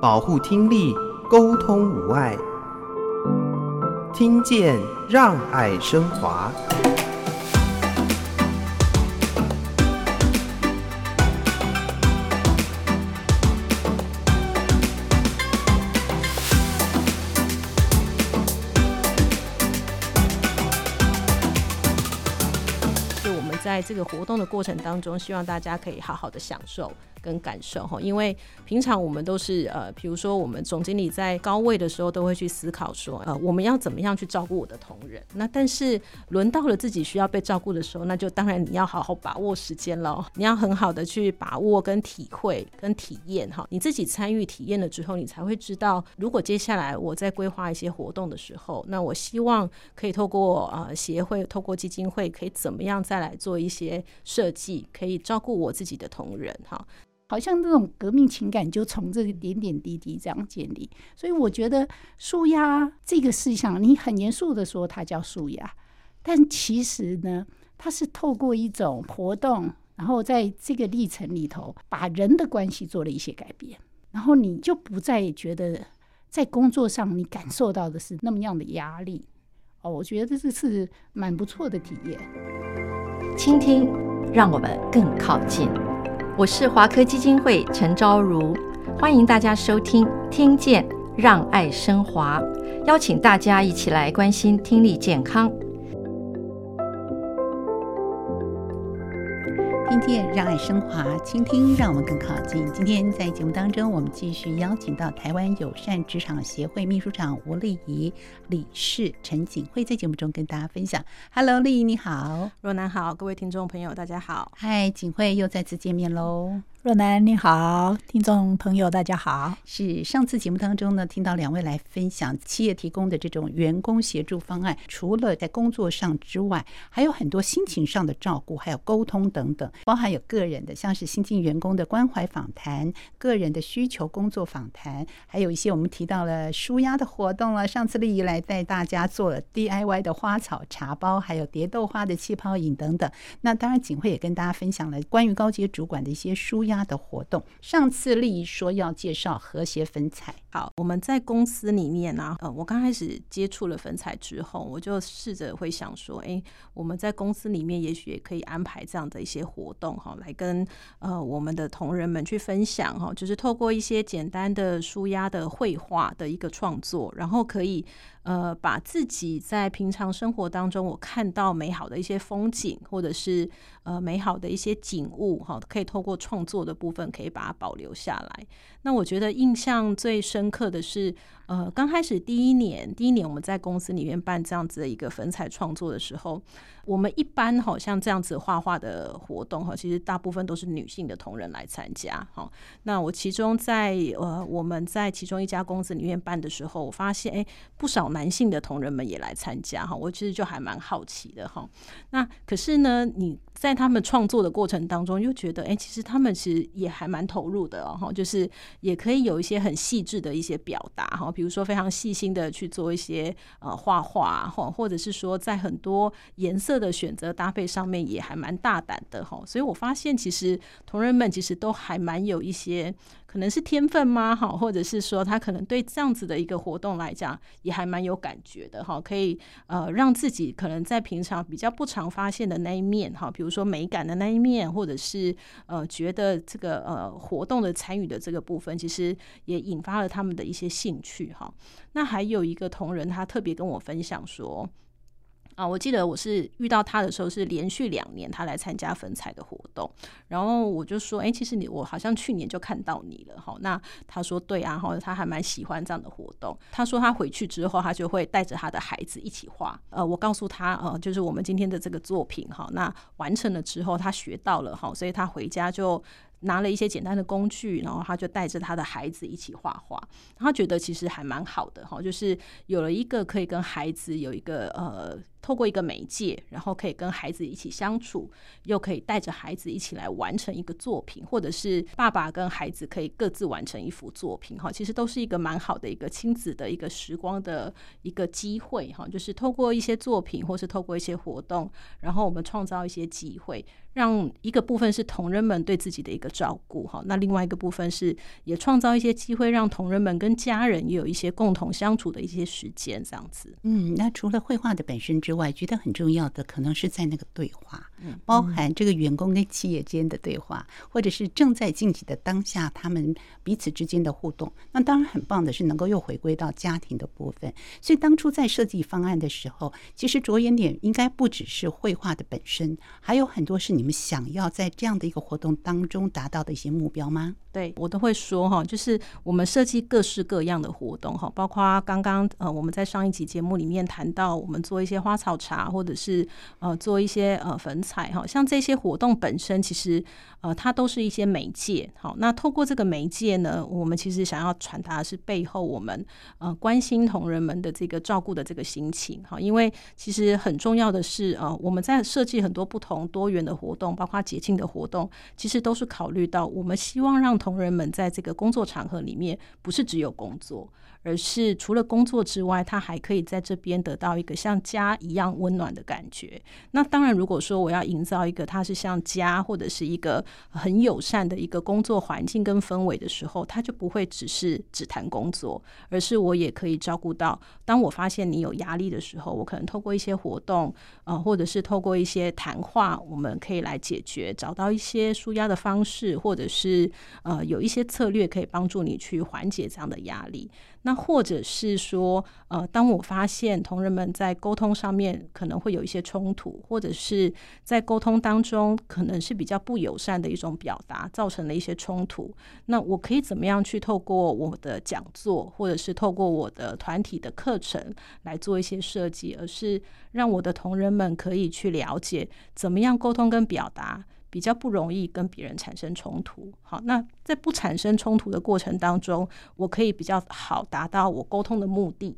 保护听力，沟通无碍，听见让爱升华。在这个活动的过程当中，希望大家可以好好的享受跟感受哈，因为平常我们都是呃，比如说我们总经理在高位的时候，都会去思考说，呃，我们要怎么样去照顾我的同仁。那但是轮到了自己需要被照顾的时候，那就当然你要好好把握时间喽，你要很好的去把握跟体会跟体验哈，你自己参与体验了之后，你才会知道，如果接下来我在规划一些活动的时候，那我希望可以透过呃协会，透过基金会，可以怎么样再来做一。一些设计可以照顾我自己的同仁哈，好像这种革命情感就从这个点点滴滴这样建立。所以我觉得舒压这个事项，你很严肃的说它叫舒压，但其实呢，它是透过一种活动，然后在这个历程里头，把人的关系做了一些改变，然后你就不再觉得在工作上你感受到的是那么样的压力。哦，我觉得这是蛮不错的体验。倾听，让我们更靠近。我是华科基金会陈昭如，欢迎大家收听《听见让爱升华》，邀请大家一起来关心听力健康。让爱升华，倾听让我们更靠近。今天在节目当中，我们继续邀请到台湾友善职场协会秘书长吴丽仪、理事陈锦惠，在节目中跟大家分享。Hello，丽仪你好，若男好，各位听众朋友大家好。嗨，锦惠又再次见面喽。若男你好，听众朋友大家好。是上次节目当中呢，听到两位来分享企业提供的这种员工协助方案，除了在工作上之外，还有很多心情上的照顾，还有沟通等等，包含有个人的，像是新进员工的关怀访谈、个人的需求工作访谈，还有一些我们提到了舒压的活动了。上次丽仪来带大家做了 DIY 的花草茶包，还有蝶豆花的气泡饮等等。那当然，锦惠也跟大家分享了关于高阶主管的一些纾压的活动。上次丽仪说要介绍和谐粉彩。好，我们在公司里面呢，呃，我刚开始接触了粉彩之后，我就试着会想说，哎，我们在公司里面也许也可以安排这样的一些活动哈，来跟呃我们的同仁们去分享哈，就是透过一些简单的舒压的绘画的一个创作，然后可以。呃，把自己在平常生活当中我看到美好的一些风景，或者是呃美好的一些景物，哈，可以透过创作的部分，可以把它保留下来。那我觉得印象最深刻的是，呃，刚开始第一年，第一年我们在公司里面办这样子的一个粉彩创作的时候。我们一般好像这样子画画的活动哈，其实大部分都是女性的同仁来参加哈。那我其中在呃我们在其中一家公司里面办的时候，我发现诶，不少男性的同仁们也来参加哈。我其实就还蛮好奇的哈。那可是呢，你在他们创作的过程当中，又觉得诶，其实他们其实也还蛮投入的哦，就是也可以有一些很细致的一些表达哈，比如说非常细心的去做一些呃画画哈或者是说在很多颜色。的选择搭配上面也还蛮大胆的哈，所以我发现其实同仁们其实都还蛮有一些可能是天分吗？哈，或者是说他可能对这样子的一个活动来讲也还蛮有感觉的哈，可以呃让自己可能在平常比较不常发现的那一面哈，比如说美感的那一面，或者是呃觉得这个呃活动的参与的这个部分，其实也引发了他们的一些兴趣哈。那还有一个同仁他特别跟我分享说。啊，我记得我是遇到他的时候是连续两年他来参加粉彩的活动，然后我就说，哎，其实你我好像去年就看到你了哈。那他说对啊，哈，他还蛮喜欢这样的活动。他说他回去之后，他就会带着他的孩子一起画。呃，我告诉他，呃，就是我们今天的这个作品哈，那完成了之后，他学到了哈，所以他回家就。拿了一些简单的工具，然后他就带着他的孩子一起画画。他觉得其实还蛮好的哈，就是有了一个可以跟孩子有一个呃，透过一个媒介，然后可以跟孩子一起相处，又可以带着孩子一起来完成一个作品，或者是爸爸跟孩子可以各自完成一幅作品哈。其实都是一个蛮好的一个亲子的一个时光的一个机会哈，就是透过一些作品，或是透过一些活动，然后我们创造一些机会。让一个部分是同仁们对自己的一个照顾哈，那另外一个部分是也创造一些机会，让同仁们跟家人也有一些共同相处的一些时间，这样子。嗯，那除了绘画的本身之外，觉得很重要的可能是在那个对话，包含这个员工跟企业间的对话，或者是正在进行的当下他们彼此之间的互动。那当然很棒的是能够又回归到家庭的部分。所以当初在设计方案的时候，其实着眼点应该不只是绘画的本身，还有很多是你们想要在这样的一个活动当中达到的一些目标吗？对，我都会说哈，就是我们设计各式各样的活动哈，包括刚刚呃我们在上一集节目里面谈到，我们做一些花草茶，或者是呃做一些呃粉彩哈，像这些活动本身其实呃它都是一些媒介。好，那透过这个媒介呢，我们其实想要传达的是背后我们呃关心同仁们的这个照顾的这个心情哈，因为其实很重要的是呃我们在设计很多不同多元的活动，包括节庆的活动，其实都是考虑到我们希望让同同仁们在这个工作场合里面，不是只有工作。而是除了工作之外，他还可以在这边得到一个像家一样温暖的感觉。那当然，如果说我要营造一个它是像家或者是一个很友善的一个工作环境跟氛围的时候，他就不会只是只谈工作，而是我也可以照顾到，当我发现你有压力的时候，我可能透过一些活动，呃，或者是透过一些谈话，我们可以来解决，找到一些纾压的方式，或者是呃有一些策略可以帮助你去缓解这样的压力。那或者是说，呃，当我发现同仁们在沟通上面可能会有一些冲突，或者是在沟通当中可能是比较不友善的一种表达，造成了一些冲突，那我可以怎么样去透过我的讲座，或者是透过我的团体的课程来做一些设计，而是让我的同仁们可以去了解怎么样沟通跟表达。比较不容易跟别人产生冲突。好，那在不产生冲突的过程当中，我可以比较好达到我沟通的目的。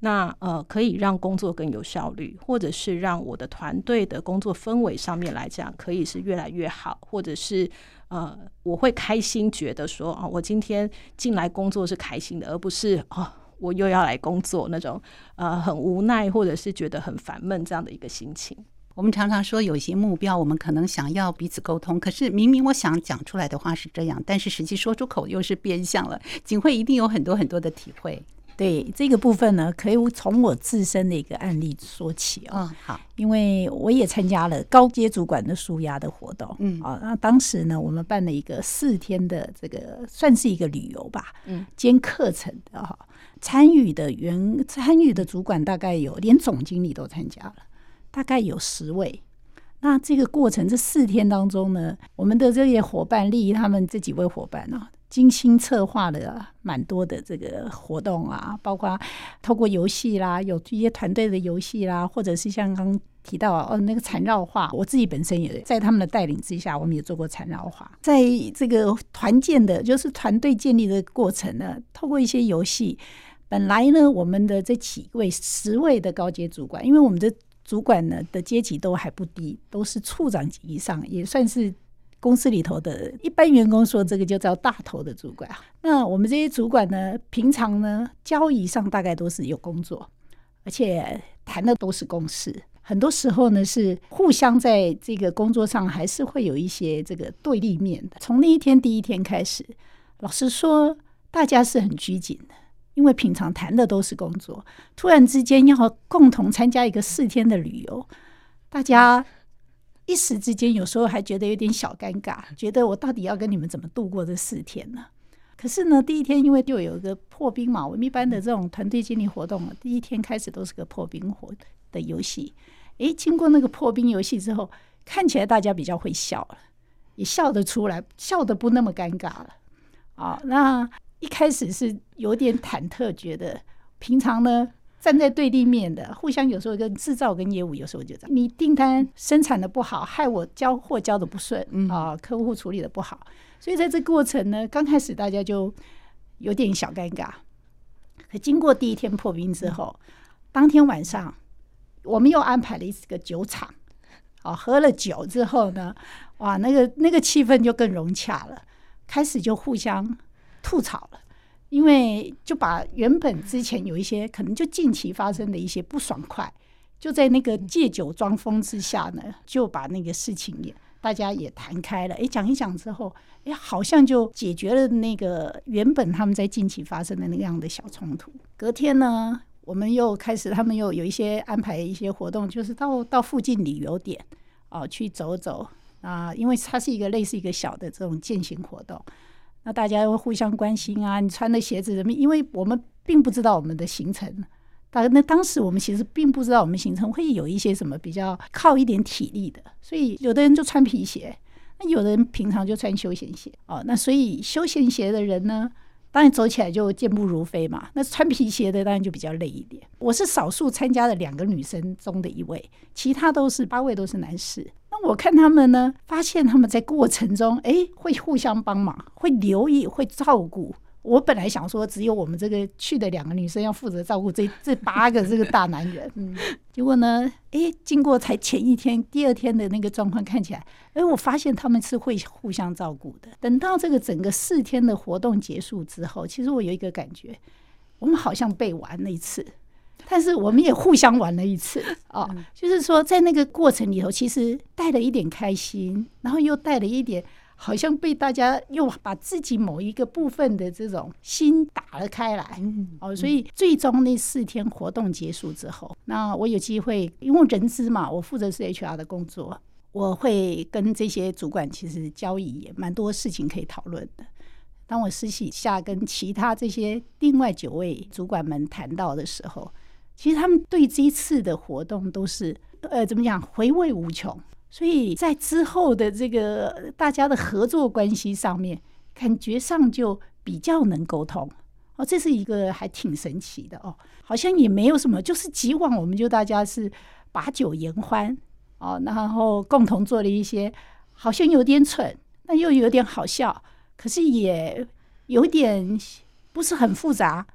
那呃，可以让工作更有效率，或者是让我的团队的工作氛围上面来讲，可以是越来越好，或者是呃，我会开心觉得说啊，我今天进来工作是开心的，而不是哦，我又要来工作那种呃很无奈，或者是觉得很烦闷这样的一个心情。我们常常说有一些目标，我们可能想要彼此沟通，可是明明我想讲出来的话是这样，但是实际说出口又是变相了。景惠一定有很多很多的体会。对这个部分呢，可以从我自身的一个案例说起哦。嗯，好，因为我也参加了高阶主管的舒压的活动。嗯，啊，那当时呢，我们办了一个四天的这个算是一个旅游吧，嗯，兼课程的哈。参与的员参与的主管大概有，连总经理都参加了。大概有十位。那这个过程这四天当中呢，我们的这些伙伴，丽他们这几位伙伴呢，精心策划了蛮多的这个活动啊，包括透过游戏啦，有一些团队的游戏啦，或者是像刚提到哦那个缠绕画，我自己本身也在他们的带领之下，我们也做过缠绕画。在这个团建的，就是团队建立的过程呢，透过一些游戏，本来呢，我们的这几位十位的高阶主管，因为我们的主管呢的阶级都还不低，都是处长级以上，也算是公司里头的。一般员工说这个就叫大头的主管。那我们这些主管呢，平常呢交易上大概都是有工作，而且谈的都是公事。很多时候呢是互相在这个工作上还是会有一些这个对立面的。从那一天第一天开始，老实说，大家是很拘谨的。因为平常谈的都是工作，突然之间要共同参加一个四天的旅游，大家一时之间有时候还觉得有点小尴尬，觉得我到底要跟你们怎么度过这四天呢？可是呢，第一天因为就有一个破冰嘛，我们一般的这种团队经理活动，第一天开始都是个破冰活的游戏。诶，经过那个破冰游戏之后，看起来大家比较会笑了，也笑得出来，笑得不那么尴尬了。啊，那。一开始是有点忐忑，觉得平常呢站在对立面的，互相有时候跟制造跟业务有时候就这样，你订单生产的不好，害我交货交的不顺啊，客户处理的不好，所以在这过程呢，刚开始大家就有点小尴尬。可经过第一天破冰之后，当天晚上我们又安排了一个酒场，啊，喝了酒之后呢，哇，那个那个气氛就更融洽了，开始就互相。吐槽了，因为就把原本之前有一些可能就近期发生的一些不爽快，就在那个借酒装疯之下呢，就把那个事情也大家也谈开了，哎，讲一讲之后，哎，好像就解决了那个原本他们在近期发生的那样的小冲突。隔天呢，我们又开始，他们又有一些安排一些活动，就是到到附近旅游点哦去走走啊，因为它是一个类似一个小的这种践行活动，那大家会互相关心啊，你穿的鞋子什么？因为我们并不知道我们的行程。当那当时我们其实并不知道我们行程会有一些什么比较靠一点体力的，所以有的人就穿皮鞋，那有的人平常就穿休闲鞋哦。那所以休闲鞋的人呢，当然走起来就健步如飞嘛。那穿皮鞋的当然就比较累一点。我是少数参加的两个女生中的一位，其他都是八位都是男士。那我看他们呢，发现他们在过程中哎会互相帮忙，会留意，会照顾。我本来想说，只有我们这个去的两个女生要负责照顾这 这八个这个大男人，嗯，结果呢，诶，经过才前一天、第二天的那个状况看起来，诶，我发现他们是会互相照顾的。等到这个整个四天的活动结束之后，其实我有一个感觉，我们好像被玩了一次，但是我们也互相玩了一次啊，就是说在那个过程里头，其实带了一点开心，然后又带了一点。好像被大家又把自己某一个部分的这种心打了开来，哦，所以最终那四天活动结束之后，那我有机会，因为人资嘛，我负责是 HR 的工作，我会跟这些主管其实交易也蛮多事情可以讨论的。当我私底下跟其他这些另外九位主管们谈到的时候，其实他们对这一次的活动都是呃，怎么讲，回味无穷。所以在之后的这个大家的合作关系上面，感觉上就比较能沟通哦，这是一个还挺神奇的哦，好像也没有什么，就是以往我们就大家是把酒言欢哦，然后共同做了一些好像有点蠢，但又有点好笑，可是也有点不是很复杂，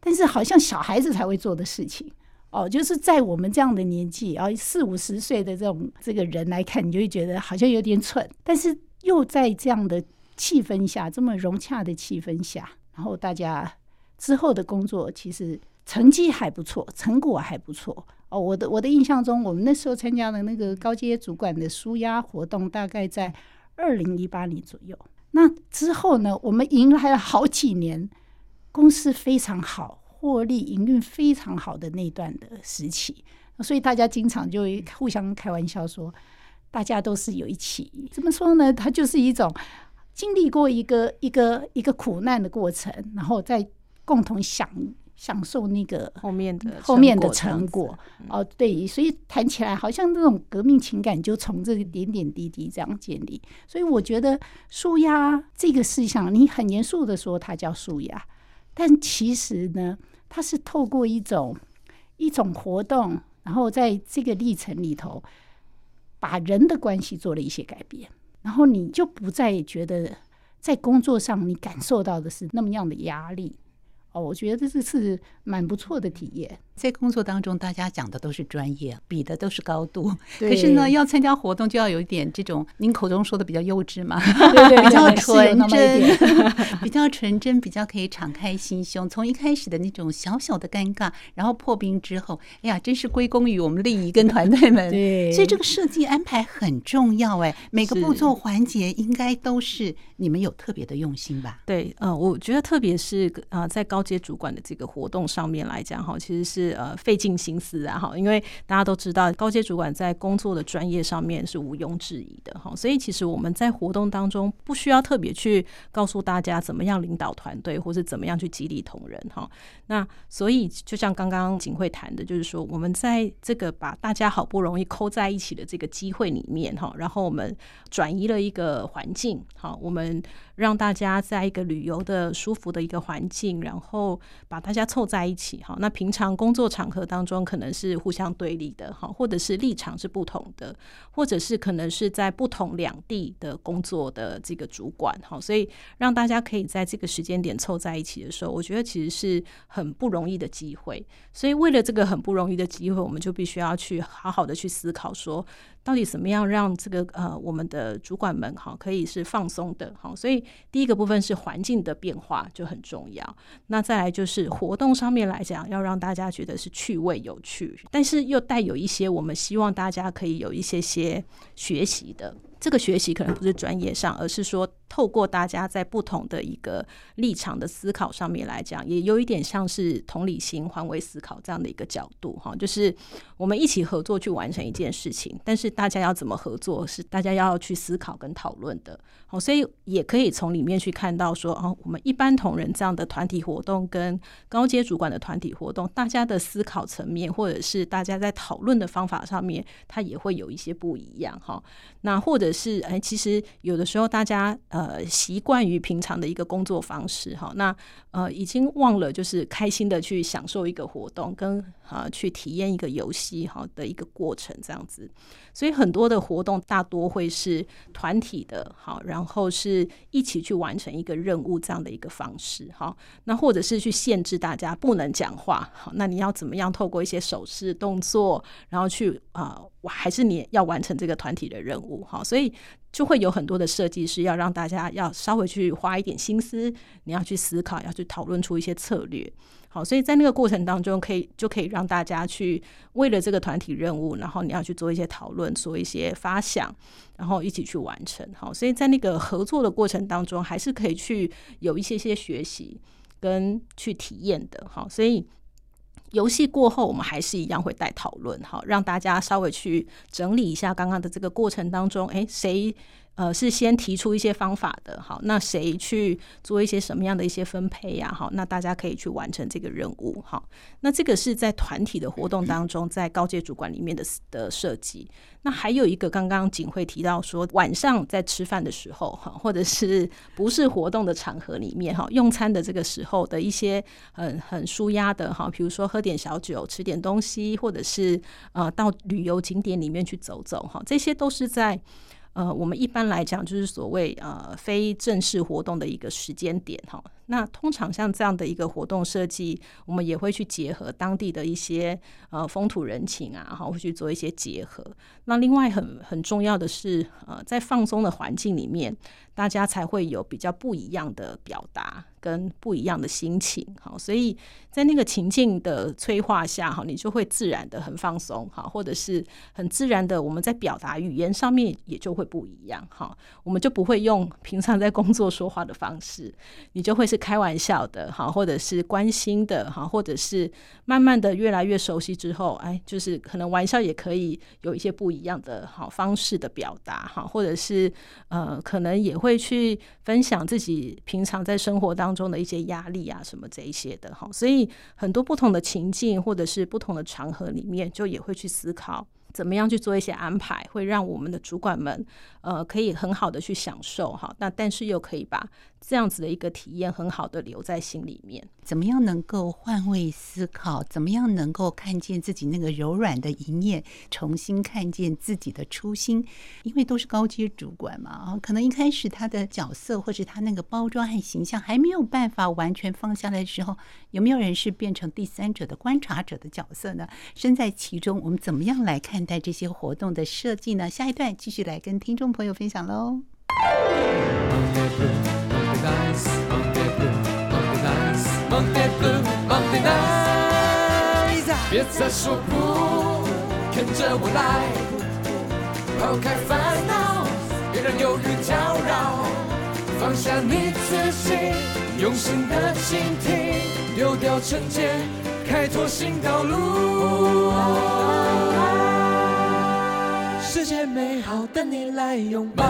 但是好像小孩子才会做的事情。哦，就是在我们这样的年纪，啊，四五十岁的这种这个人来看，你就会觉得好像有点蠢，但是又在这样的气氛下，这么融洽的气氛下，然后大家之后的工作其实成绩还不错，成果还不错。哦，我的我的印象中，我们那时候参加的那个高阶主管的舒压活动，大概在二零一八年左右。那之后呢，我们迎来了好几年，公司非常好。获利营运非常好的那段的时期，所以大家经常就会互相开玩笑说，大家都是有一起怎么说呢？它就是一种经历过一个一个一个苦难的过程，然后再共同享享受那个后面的后面的成果。哦，对，所以谈起来好像这种革命情感就从这个点点滴滴这样建立。所以我觉得舒压这个事项，你很严肃的说它叫舒压。但其实呢，它是透过一种一种活动，然后在这个历程里头，把人的关系做了一些改变，然后你就不再觉得在工作上你感受到的是那么样的压力。哦，我觉得这是蛮不错的体验。在工作当中，大家讲的都是专业，比的都是高度。可是呢，要参加活动，就要有一点这种您口中说的比较幼稚嘛，对对，比较纯真，比较纯真，比较可以敞开心胸。从一开始的那种小小的尴尬，然后破冰之后，哎呀，真是归功于我们丽仪跟团队们。对，所以这个设计安排很重要哎，每个步骤环节应该都是你们有特别的用心吧？对，呃，我觉得特别是啊，在高阶主管的这个活动上面来讲哈，其实是。呃，费尽心思啊，哈，因为大家都知道，高阶主管在工作的专业上面是毋庸置疑的，哈，所以其实我们在活动当中不需要特别去告诉大家怎么样领导团队，或是怎么样去激励同仁，哈。那所以就像刚刚景惠谈的，就是说我们在这个把大家好不容易扣在一起的这个机会里面，哈，然后我们转移了一个环境，好，我们。让大家在一个旅游的舒服的一个环境，然后把大家凑在一起哈。那平常工作场合当中可能是互相对立的哈，或者是立场是不同的，或者是可能是在不同两地的工作的这个主管哈。所以让大家可以在这个时间点凑在一起的时候，我觉得其实是很不容易的机会。所以为了这个很不容易的机会，我们就必须要去好好的去思考说。到底怎么样让这个呃我们的主管们哈可以是放松的哈？所以第一个部分是环境的变化就很重要。那再来就是活动上面来讲，要让大家觉得是趣味有趣，但是又带有一些我们希望大家可以有一些些学习的这个学习可能不是专业上，而是说透过大家在不同的一个立场的思考上面来讲，也有一点像是同理心、换位思考这样的一个角度哈，就是我们一起合作去完成一件事情，但是大家要怎么合作，是大家要去思考跟讨论的。好，所以也可以从里面去看到说，哦，我们一般同仁这样的团体活动跟高阶主管的团体活动，大家的思考层面或者是大家在讨论的方法上面，它也会有一些不一样哈。那或者是哎，其实有的时候大家呃习惯于平常的一个工作方式哈，那呃已经忘了就是开心的去享受一个活动，跟啊去体验一个游戏哈的一个过程这样子。所以很多的活动大多会是团体的，好，然后是一起去完成一个任务这样的一个方式，好，那或者是去限制大家不能讲话，好，那你要怎么样透过一些手势动作，然后去啊，还是你要完成这个团体的任务，好，所以所以就会有很多的设计师要让大家要稍微去花一点心思，你要去思考，要去讨论出一些策略。好，所以在那个过程当中，可以就可以让大家去为了这个团体任务，然后你要去做一些讨论，做一些发想，然后一起去完成。好，所以在那个合作的过程当中，还是可以去有一些些学习跟去体验的。好，所以游戏过后，我们还是一样会带讨论，好，让大家稍微去整理一下刚刚的这个过程当中，哎，谁？呃，是先提出一些方法的，好，那谁去做一些什么样的一些分配呀？好，那大家可以去完成这个任务，好，那这个是在团体的活动当中，在高阶主管里面的的设计。那还有一个，刚刚景惠提到说，晚上在吃饭的时候，哈，或者是不是活动的场合里面，哈，用餐的这个时候的一些很很舒压的，哈，比如说喝点小酒，吃点东西，或者是呃到旅游景点里面去走走，哈，这些都是在。呃，我们一般来讲就是所谓呃非正式活动的一个时间点哈。那通常像这样的一个活动设计，我们也会去结合当地的一些呃风土人情啊，哈，会去做一些结合。那另外很很重要的是，呃，在放松的环境里面，大家才会有比较不一样的表达。跟不一样的心情，好，所以在那个情境的催化下，哈，你就会自然的很放松，哈，或者是很自然的，我们在表达语言上面也就会不一样，哈，我们就不会用平常在工作说话的方式，你就会是开玩笑的，哈，或者是关心的，哈，或者是慢慢的越来越熟悉之后，哎，就是可能玩笑也可以有一些不一样的好方式的表达，哈，或者是呃，可能也会会去分享自己平常在生活。当中的一些压力啊，什么这一些的哈，所以很多不同的情境或者是不同的场合里面，就也会去思考怎么样去做一些安排，会让我们的主管们呃可以很好的去享受哈，那但是又可以把。这样子的一个体验，很好的留在心里面。怎么样能够换位思考？怎么样能够看见自己那个柔软的一面，重新看见自己的初心？因为都是高阶主管嘛，啊，可能一开始他的角色或者他那个包装和形象还没有办法完全放下来的时候，有没有人是变成第三者的观察者的角色呢？身在其中，我们怎么样来看待这些活动的设计呢？下一段继续来跟听众朋友分享喽。别再说不，跟着我来，抛开烦恼，别让忧郁搅扰，放下你自己，用心的倾听，丢掉成见，开拓新道路。世界美好，等你来拥抱。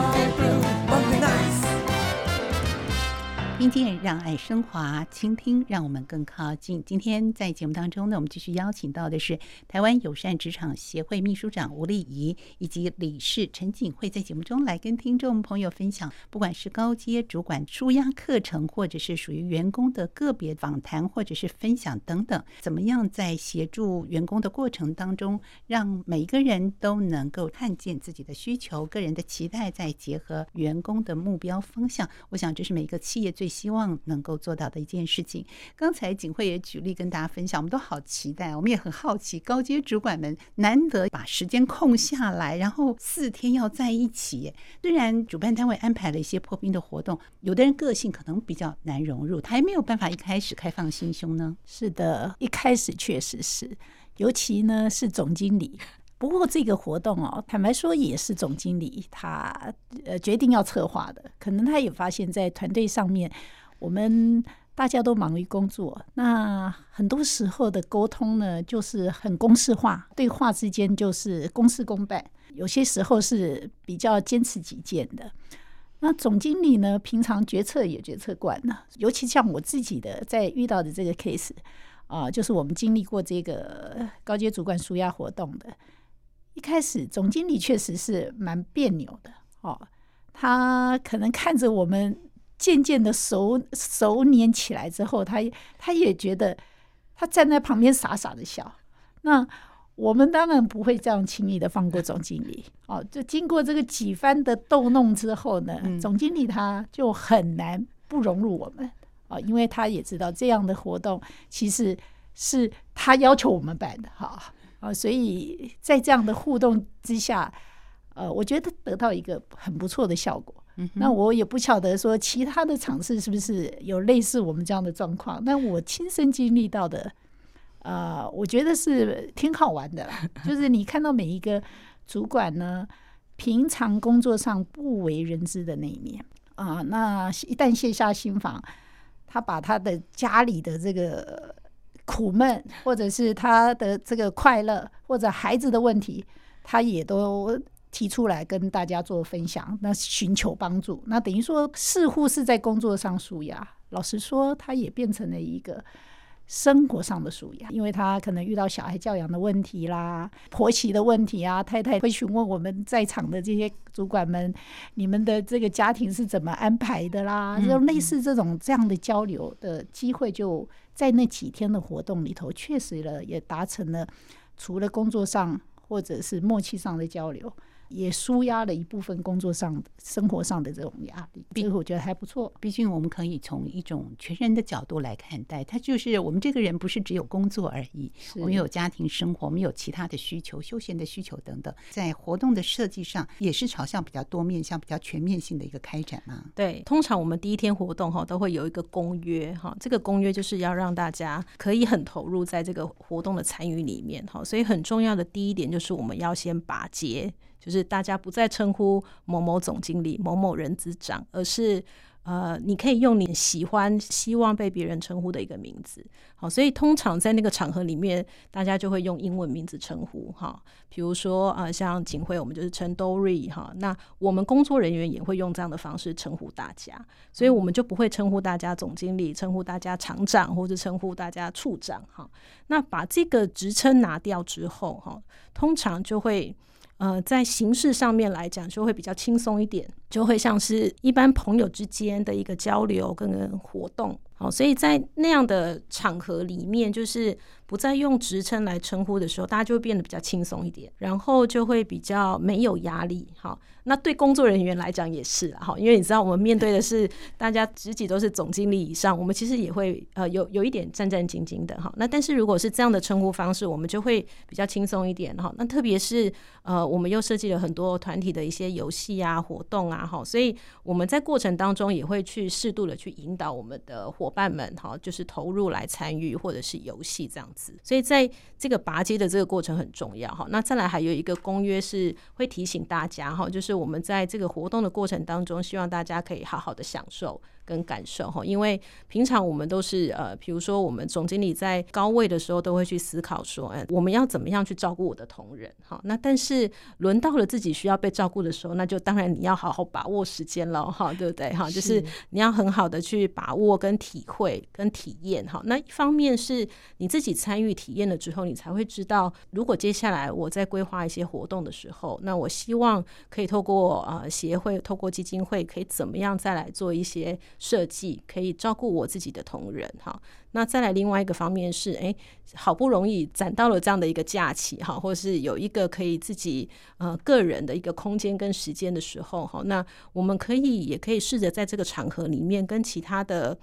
听见让爱升华，倾听让我们更靠近。今天在节目当中呢，我们继续邀请到的是台湾友善职场协会秘书长吴丽仪以及理事陈景惠，在节目中来跟听众朋友分享，不管是高阶主管舒压课程，或者是属于员工的个别访谈，或者是分享等等，怎么样在协助员工的过程当中，让每一个人都能够看见自己的需求、个人的期待，再结合员工的目标方向。我想这是每个企业最希望能够做到的一件事情。刚才景惠也举例跟大家分享，我们都好期待，我们也很好奇，高阶主管们难得把时间空下来，然后四天要在一起。虽然主办单位安排了一些破冰的活动，有的人个性可能比较难融入，他还没有办法一开始开放心胸呢。是的，一开始确实是，尤其呢是总经理。不过这个活动哦，坦白说也是总经理他呃决定要策划的。可能他也发现，在团队上面，我们大家都忙于工作，那很多时候的沟通呢，就是很公式化，对话之间就是公事公办，有些时候是比较坚持己见的。那总经理呢，平常决策也决策惯了，尤其像我自己的在遇到的这个 case 啊、就是我们经历过这个高阶主管舒压活动的。一开始，总经理确实是蛮别扭的哦。他可能看着我们渐渐的熟熟稔起来之后，他他也觉得他站在旁边傻傻的笑。那我们当然不会这样轻易的放过总经理哦。就经过这个几番的逗弄之后呢，总经理他就很难不融入我们哦，因为他也知道这样的活动其实是他要求我们办的哈。啊，所以在这样的互动之下，呃，我觉得得到一个很不错的效果。嗯、那我也不晓得说其他的场次是不是有类似我们这样的状况，但我亲身经历到的，啊、呃，我觉得是挺好玩的啦。就是你看到每一个主管呢，平常工作上不为人知的那一面啊、呃，那一旦卸下心防，他把他的家里的这个。苦闷，或者是他的这个快乐，或者孩子的问题，他也都提出来跟大家做分享，那寻求帮助，那等于说似乎是在工作上纾压。老实说，他也变成了一个生活上的纾压，因为他可能遇到小孩教养的问题啦，婆媳的问题啊，太太会询问我们在场的这些主管们，你们的这个家庭是怎么安排的啦，就类似这种这样的交流的机会就。在那几天的活动里头，确实了也达成了，除了工作上或者是默契上的交流。也舒压了一部分工作上、生活上的这种压力，这个我觉得还不错。毕竟我们可以从一种全人的角度来看待，他就是我们这个人不是只有工作而已，我们有家庭生活，我们有其他的需求、休闲的需求等等。在活动的设计上，也是朝向比较多面向、比较全面性的一个开展嘛。对，通常我们第一天活动哈都会有一个公约哈，这个公约就是要让大家可以很投入在这个活动的参与里面哈，所以很重要的第一点就是我们要先把结。就是大家不再称呼某某总经理、某某人资长，而是呃，你可以用你喜欢、希望被别人称呼的一个名字。好，所以通常在那个场合里面，大家就会用英文名字称呼哈。比如说啊、像景惠，我们就是称 Dory 哈。那我们工作人员也会用这样的方式称呼大家，所以我们就不会称呼大家总经理、称呼大家厂长或者称呼大家处长哈。那把这个职称拿掉之后哈，通常就会。呃，在形式上面来讲，就会比较轻松一点，就会像是一般朋友之间的一个交流跟活动。好，所以在那样的场合里面，就是不再用职称来称呼的时候，大家就会变得比较轻松一点，然后就会比较没有压力。好。那对工作人员来讲也是哈，因为你知道我们面对的是大家职级都是总经理以上，我们其实也会呃有有一点战战兢兢的哈。那但是如果是这样的称呼方式，我们就会比较轻松一点哈。那特别是呃，我们又设计了很多团体的一些游戏啊、活动啊哈，所以我们在过程当中也会去适度的去引导我们的伙伙伴们哈，就是投入来参与或者是游戏这样子。所以在这个拔阶的这个过程很重要哈。那再来还有一个公约是会提醒大家哈，就是。我们在这个活动的过程当中，希望大家可以好好的享受。跟感受哈，因为平常我们都是呃，比如说我们总经理在高位的时候，都会去思考说，哎，我们要怎么样去照顾我的同仁哈。那但是轮到了自己需要被照顾的时候，那就当然你要好好把握时间了哈，对不对哈？就是你要很好的去把握跟体会跟体验哈。那一方面是你自己参与体验了之后，你才会知道，如果接下来我在规划一些活动的时候，那我希望可以透过呃协会，透过基金会，可以怎么样再来做一些。设计可以照顾我自己的同仁哈，那再来另外一个方面是，哎，好不容易攒到了这样的一个假期哈，或是有一个可以自己呃个人的一个空间跟时间的时候哈，那我们可以也可以试着在这个场合里面跟其他的。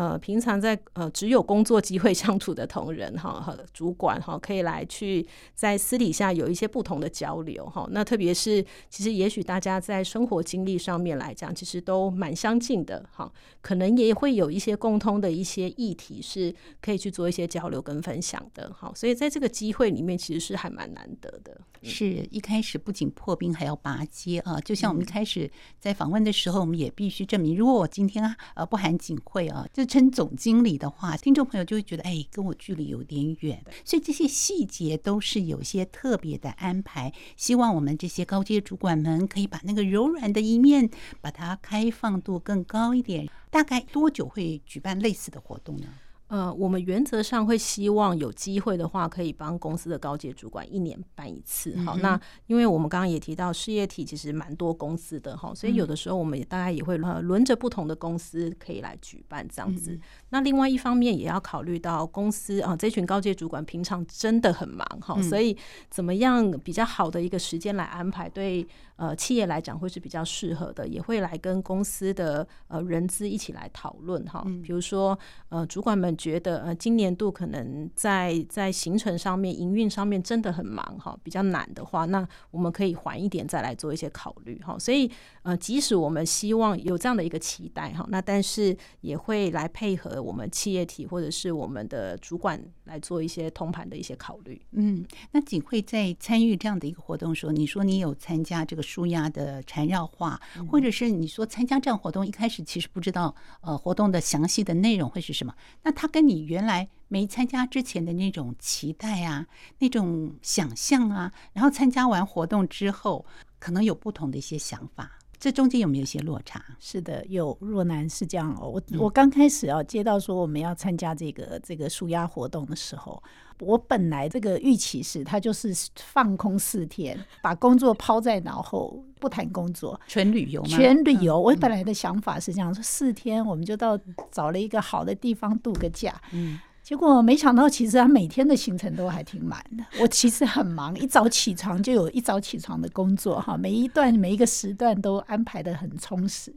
呃平常在呃只有工作机会相处的同仁哈和主管哈，可以来去在私底下有一些不同的交流哈。那特别是其实也许大家在生活经历上面来讲，其实都蛮相近的哈，可能也会有一些共通的一些议题是可以去做一些交流跟分享的哈。所以在这个机会里面，其实是还蛮难得的。是一开始不仅破冰，还要拔阶啊！就像我们一开始在访问的时候，我们也必须证明，如果我今天啊呃不含警会啊，就称总经理的话，听众朋友就会觉得哎，跟我距离有点远。所以这些细节都是有些特别的安排，希望我们这些高阶主管们可以把那个柔软的一面，把它开放度更高一点。大概多久会举办类似的活动呢？呃，我们原则上会希望有机会的话，可以帮公司的高阶主管一年办一次。好，那因为我们刚刚也提到事业体其实蛮多公司的哈，所以有的时候我们也大概也会呃轮着不同的公司可以来举办这样子。那另外一方面也要考虑到公司啊，这群高阶主管平常真的很忙哈，所以怎么样比较好的一个时间来安排，对呃企业来讲会是比较适合的，也会来跟公司的呃人资一起来讨论哈。比如说呃主管们觉得呃今年度可能在在行程上面、营运上面真的很忙哈，比较难的话，那我们可以缓一点再来做一些考虑哈。所以呃即使我们希望有这样的一个期待哈，那但是也会来配合。我们企业体或者是我们的主管来做一些通盘的一些考虑。嗯，那景惠在参与这样的一个活动时候，你说你有参加这个纾压的缠绕画，嗯、或者是你说参加这样活动一开始其实不知道呃活动的详细的内容会是什么？那他跟你原来没参加之前的那种期待啊，那种想象啊，然后参加完活动之后，可能有不同的一些想法。这中间有没有一些落差？是的，有。若男是这样哦，我我刚开始啊接到说我们要参加这个这个舒压活动的时候，我本来这个预期是他就是放空四天，把工作抛在脑后，不谈工作，全旅游吗？全旅游。我本来的想法是这样说，四天我们就到找了一个好的地方度个假。嗯。结果没想到，其实他每天的行程都还挺满的。我其实很忙，一早起床就有一早起床的工作哈，每一段每一个时段都安排得很充实。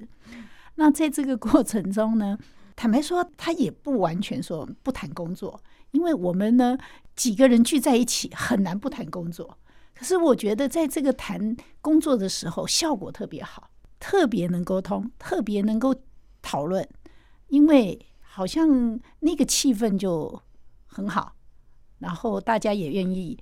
那在这个过程中呢，坦白说，他也不完全说不谈工作，因为我们呢几个人聚在一起很难不谈工作。可是我觉得在这个谈工作的时候，效果特别好，特别能沟通，特别能够讨论，因为。好像那个气氛就很好，然后大家也愿意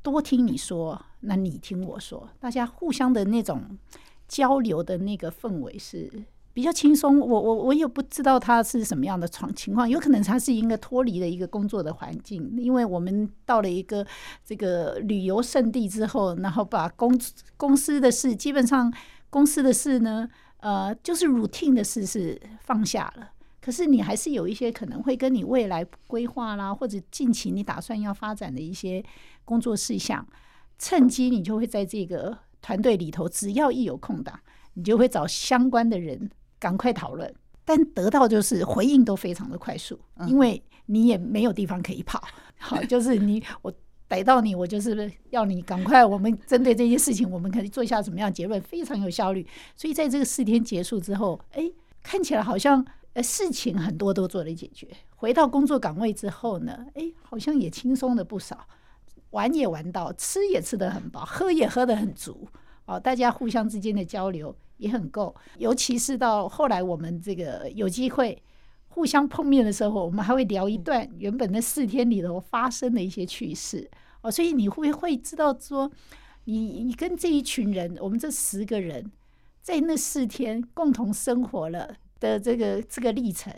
多听你说，那你听我说，大家互相的那种交流的那个氛围是比较轻松。我我我也不知道他是什么样的状情况，有可能他是一个脱离了一个工作的环境，因为我们到了一个这个旅游胜地之后，然后把公公司的事，基本上公司的事呢，呃，就是 routine 的事是放下了。可是你还是有一些可能会跟你未来规划啦，或者近期你打算要发展的一些工作事项，趁机你就会在这个团队里头，只要一有空档，你就会找相关的人赶快讨论。但得到就是回应都非常的快速，因为你也没有地方可以跑。好，就是你我逮到你，我就是要你赶快。我们针对这件事情，我们可以做一下什么样的结论，非常有效率。所以在这个四天结束之后，哎，看起来好像。呃，事情很多都做了解决。回到工作岗位之后呢，哎，好像也轻松了不少，玩也玩到，吃也吃得很饱，喝也喝得很足。哦，大家互相之间的交流也很够。尤其是到后来，我们这个有机会互相碰面的时候，我们还会聊一段原本那四天里头发生的一些趣事。哦，所以你会会知道说，你你跟这一群人，我们这十个人，在那四天共同生活了。的这个这个历程，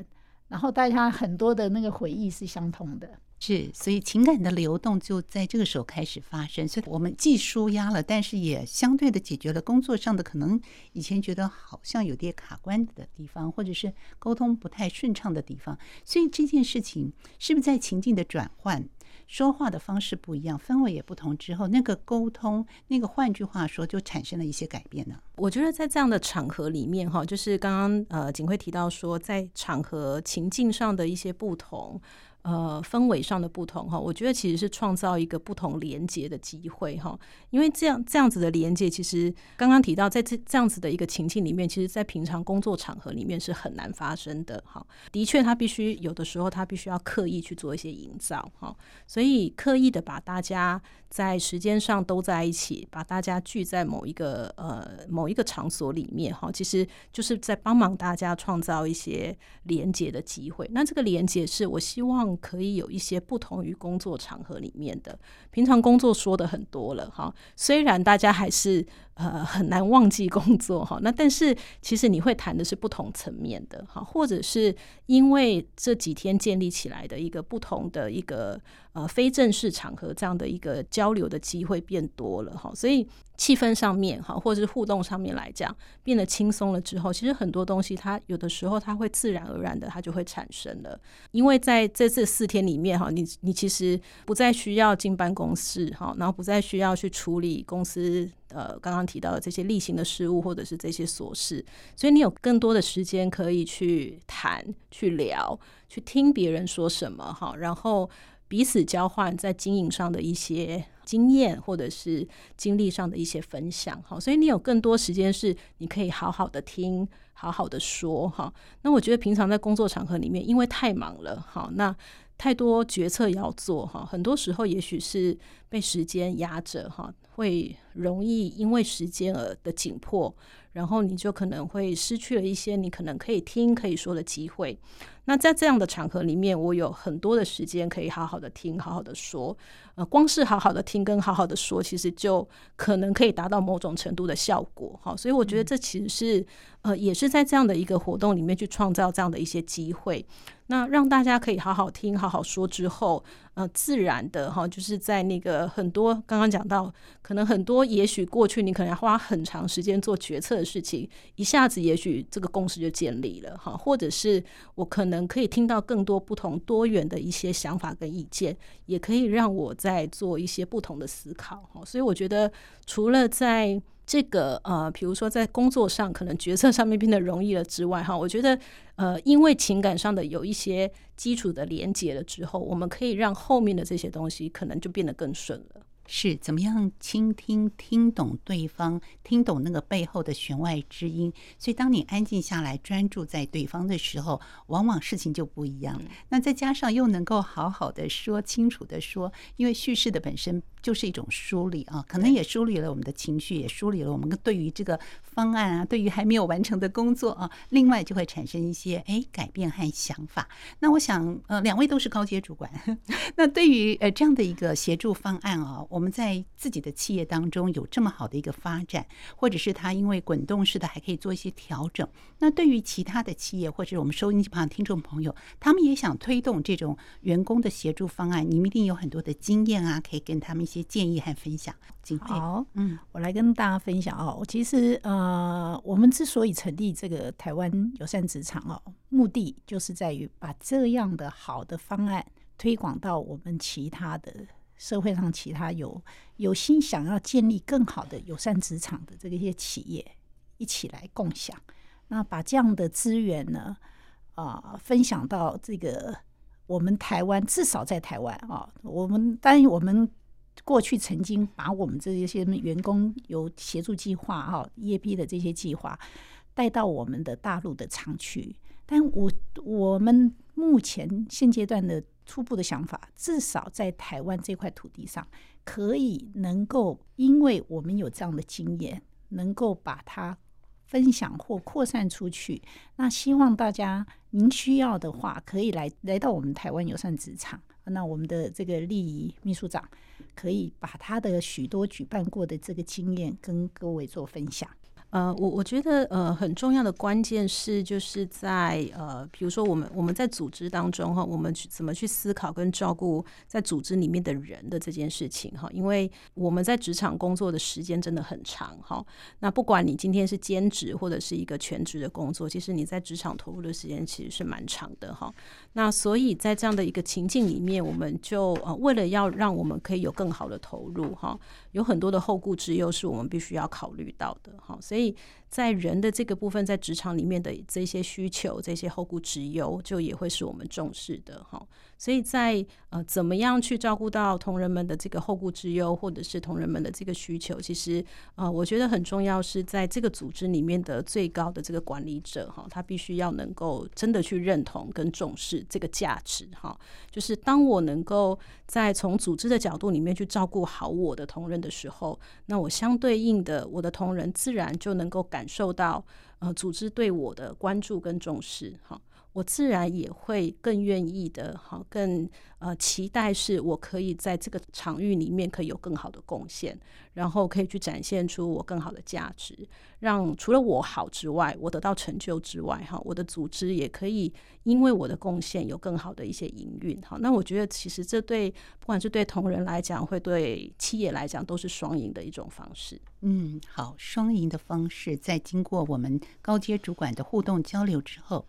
然后大家很多的那个回忆是相通的，是，所以情感的流动就在这个时候开始发生。所以我们既舒压了，但是也相对的解决了工作上的可能以前觉得好像有点卡关的地方，或者是沟通不太顺畅的地方。所以这件事情是不是在情境的转换？说话的方式不一样，氛围也不同之后，那个沟通，那个换句话说，就产生了一些改变呢。我觉得在这样的场合里面，哈，就是刚刚呃，景辉提到说，在场合情境上的一些不同。呃氛围上的不同哈，我觉得其实是创造一个不同连接的机会哈。因为这样这样子的连接，其实刚刚提到在这这样子的一个情境里面，其实在平常工作场合里面是很难发生的哈。的确，他必须有的时候他必须要刻意去做一些营造哈，所以刻意的把大家在时间上都在一起，把大家聚在某一个呃某一个场所里面哈，其实就是在帮忙大家创造一些连接的机会。那这个连接是我希望可以有一些不同于工作场合里面的，平常工作说的很多了哈，虽然大家还是。呃，很难忘记工作哈。那但是其实你会谈的是不同层面的哈，或者是因为这几天建立起来的一个不同的一个呃非正式场合这样的一个交流的机会变多了哈，所以气氛上面哈，或者是互动上面来讲变得轻松了之后，其实很多东西它有的时候它会自然而然的它就会产生了，因为在这这四天里面哈，你你其实不再需要进办公室哈，然后不再需要去处理公司。呃，刚刚提到的这些例行的事务，或者是这些琐事，所以你有更多的时间可以去谈、去聊、去听别人说什么哈，然后彼此交换在经营上的一些经验，或者是经历上的一些分享哈，所以你有更多时间是你可以好好的听、好好的说哈。那我觉得平常在工作场合里面，因为太忙了哈，那。太多决策要做哈，很多时候也许是被时间压着哈，会容易因为时间而的紧迫，然后你就可能会失去了一些你可能可以听可以说的机会。那在这样的场合里面，我有很多的时间可以好好的听，好好的说。呃，光是好好的听跟好好的说，其实就可能可以达到某种程度的效果好。所以我觉得这其实是呃，也是在这样的一个活动里面去创造这样的一些机会。那让大家可以好好听、好好说之后，呃，自然的哈，就是在那个很多刚刚讲到，可能很多也许过去你可能要花很长时间做决策的事情，一下子也许这个共识就建立了哈，或者是我可能能可以听到更多不同多元的一些想法跟意见，也可以让我在做一些不同的思考哈。所以我觉得除了在这个呃，比如说在工作上可能决策上面变得容易了之外，哈，我觉得呃，因为情感上的有一些基础的连接了之后，我们可以让后面的这些东西可能就变得更顺了。是怎么样倾听、听懂对方，听懂那个背后的弦外之音。所以，当你安静下来，专注在对方的时候，往往事情就不一样。那再加上又能够好好的说清楚的说，因为叙事的本身。就是一种梳理啊，可能也梳理了我们的情绪，也梳理了我们对于这个方案啊，对于还没有完成的工作啊，另外就会产生一些哎改变和想法。那我想呃，两位都是高阶主管，那对于呃这样的一个协助方案啊，我们在自己的企业当中有这么好的一个发展，或者是它因为滚动式的还可以做一些调整。那对于其他的企业或者我们收音机旁的听众朋友，他们也想推动这种员工的协助方案，你们一定有很多的经验啊，可以跟他们。一些建议和分享，好，嗯，我来跟大家分享哦。其实，呃，我们之所以成立这个台湾友善职场哦，目的就是在于把这样的好的方案推广到我们其他的社会上，其他有有心想要建立更好的友善职场的这个一些企业一起来共享。那把这样的资源呢，啊、呃，分享到这个我们台湾，至少在台湾啊，我们当然我们。过去曾经把我们这些员工有协助计划哈 EAP 的这些计划带到我们的大陆的厂区，但我我们目前现阶段的初步的想法，至少在台湾这块土地上，可以能够，因为我们有这样的经验，能够把它分享或扩散出去。那希望大家您需要的话，可以来来到我们台湾友善职场。那我们的这个利益秘书长可以把他的许多举办过的这个经验跟各位做分享。呃，我我觉得呃很重要的关键是就是在呃，比如说我们我们在组织当中哈，我们去怎么去思考跟照顾在组织里面的人的这件事情哈，因为我们在职场工作的时间真的很长哈。那不管你今天是兼职或者是一个全职的工作，其实你在职场投入的时间其实是蛮长的哈。那所以在这样的一个情境里面，我们就呃为了要让我们可以有更好的投入哈，有很多的后顾之忧是我们必须要考虑到的哈，所以。以在人的这个部分，在职场里面的这些需求、这些后顾之忧，就也会是我们重视的哈。所以在呃，怎么样去照顾到同仁们的这个后顾之忧，或者是同仁们的这个需求，其实呃，我觉得很重要是在这个组织里面的最高的这个管理者哈，他必须要能够真的去认同跟重视这个价值哈。就是当我能够在从组织的角度里面去照顾好我的同仁的时候，那我相对应的我的同仁自然就能够感感受到呃，组织对我的关注跟重视哈。我自然也会更愿意的，哈，更呃期待是我可以在这个场域里面可以有更好的贡献，然后可以去展现出我更好的价值，让除了我好之外，我得到成就之外，哈，我的组织也可以因为我的贡献有更好的一些营运，哈。那我觉得其实这对不管是对同仁来讲，会对企业来讲，都是双赢的一种方式。嗯，好，双赢的方式，在经过我们高阶主管的互动交流之后。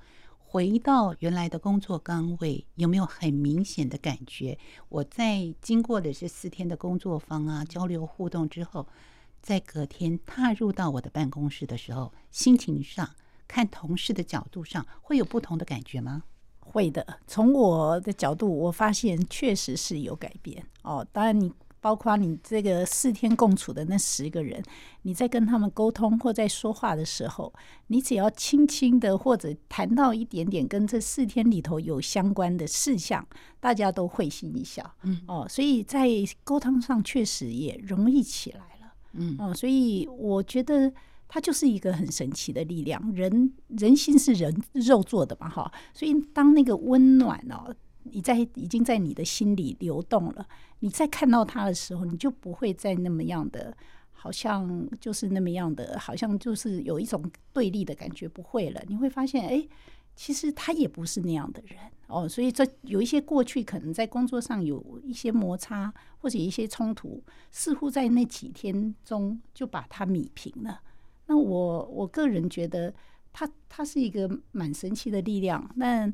回到原来的工作岗位，有没有很明显的感觉？我在经过的这四天的工作坊啊，交流互动之后，在隔天踏入到我的办公室的时候，心情上看同事的角度上，会有不同的感觉吗？会的。从我的角度，我发现确实是有改变哦。当然你。包括你这个四天共处的那十个人，你在跟他们沟通或在说话的时候，你只要轻轻的或者谈到一点点跟这四天里头有相关的事项，大家都会心一笑。嗯，哦，所以在沟通上确实也容易起来了。嗯，哦，所以我觉得它就是一个很神奇的力量。人人心是人肉做的嘛，哈，所以当那个温暖哦。你在已经在你的心里流动了，你再看到他的时候，你就不会再那么样的，好像就是那么样的，好像就是有一种对立的感觉，不会了。你会发现，哎，其实他也不是那样的人哦。所以这有一些过去可能在工作上有一些摩擦或者一些冲突，似乎在那几天中就把它弭平了。那我我个人觉得，他他是一个蛮神奇的力量。那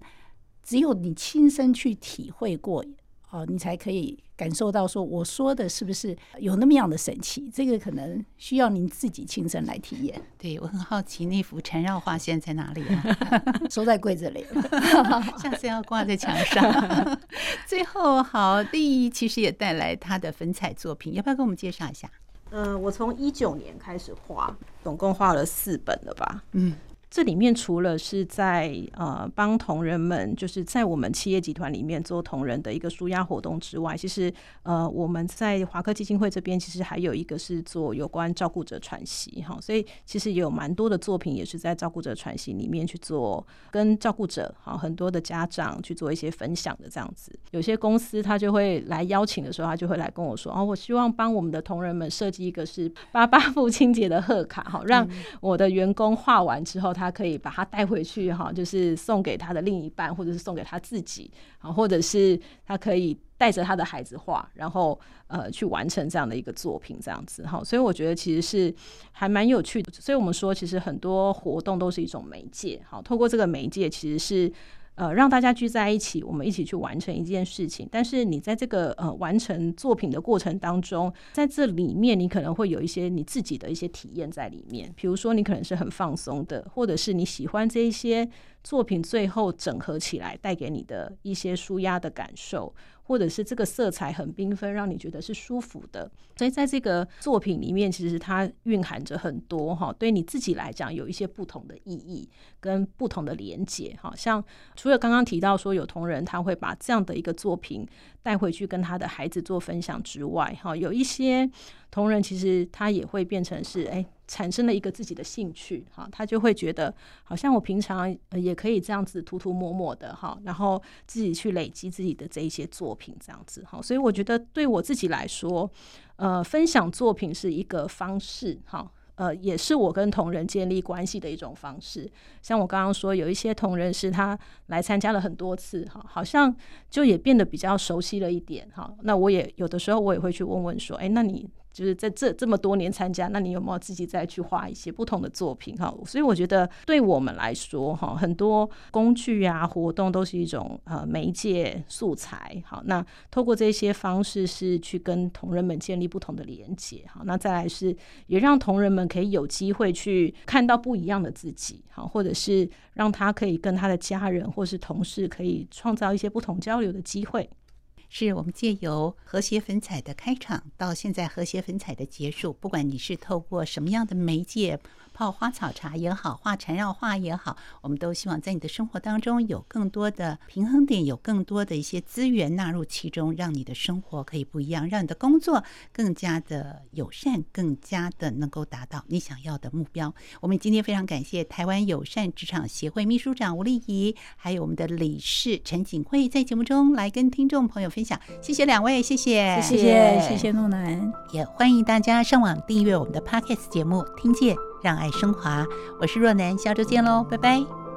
只有你亲身去体会过，哦，你才可以感受到说我说的是不是有那么样的神奇。这个可能需要您自己亲身来体验。对，我很好奇那幅缠绕画现在在哪里啊？收在柜子里 下次要挂在墙上。最后，好，第一其实也带来他的粉彩作品，要不要跟我们介绍一下？呃，我从一九年开始画，总共画了四本了吧？嗯。这里面除了是在呃帮同仁们，就是在我们企业集团里面做同仁的一个舒压活动之外，其实呃我们在华科基金会这边其实还有一个是做有关照顾者喘息哈，所以其实也有蛮多的作品也是在照顾者喘息里面去做跟照顾者哈很多的家长去做一些分享的这样子。有些公司他就会来邀请的时候，他就会来跟我说哦，我希望帮我们的同仁们设计一个是八八父亲节的贺卡哈，让我的员工画完之后。他可以把它带回去哈，就是送给他的另一半，或者是送给他自己啊，或者是他可以带着他的孩子画，然后呃去完成这样的一个作品，这样子哈。所以我觉得其实是还蛮有趣的。所以我们说，其实很多活动都是一种媒介，好，透过这个媒介其实是。呃，让大家聚在一起，我们一起去完成一件事情。但是你在这个呃完成作品的过程当中，在这里面你可能会有一些你自己的一些体验在里面。比如说，你可能是很放松的，或者是你喜欢这一些作品最后整合起来带给你的一些舒压的感受。或者是这个色彩很缤纷，让你觉得是舒服的。所以在这个作品里面，其实它蕴含着很多哈，对你自己来讲有一些不同的意义跟不同的连结。哈，像除了刚刚提到说有同仁他会把这样的一个作品带回去跟他的孩子做分享之外，哈，有一些同仁其实他也会变成是哎。产生了一个自己的兴趣，哈，他就会觉得好像我平常也可以这样子涂涂抹抹的，哈，然后自己去累积自己的这一些作品，这样子，哈，所以我觉得对我自己来说，呃，分享作品是一个方式，哈。呃，也是我跟同仁建立关系的一种方式。像我刚刚说，有一些同仁是他来参加了很多次，哈，好像就也变得比较熟悉了一点，哈。那我也有的时候我也会去问问说，哎，那你就是在这这么多年参加，那你有没有自己再去画一些不同的作品哈？所以我觉得对我们来说哈，很多工具啊活动都是一种呃媒介素材。好，那透过这些方式是去跟同仁们建立不同的连接。好，那再来是也让同仁们可以有机会去看到不一样的自己。好，或者是让他可以跟他的家人或是同事可以创造一些不同交流的机会。是我们借由和谐粉彩的开场，到现在和谐粉彩的结束，不管你是透过什么样的媒介。泡花草茶也好，画缠绕画也好，我们都希望在你的生活当中有更多的平衡点，有更多的一些资源纳入其中，让你的生活可以不一样，让你的工作更加的友善，更加的能够达到你想要的目标。我们今天非常感谢台湾友善职场协会秘书长吴丽仪，还有我们的理事陈锦慧，在节目中来跟听众朋友享。谢谢两位，谢谢，谢谢，谢谢诺南，也欢迎大家上网订阅我们的 Podcast 节目，听见。让爱升华，我是若楠，下周见喽，拜拜。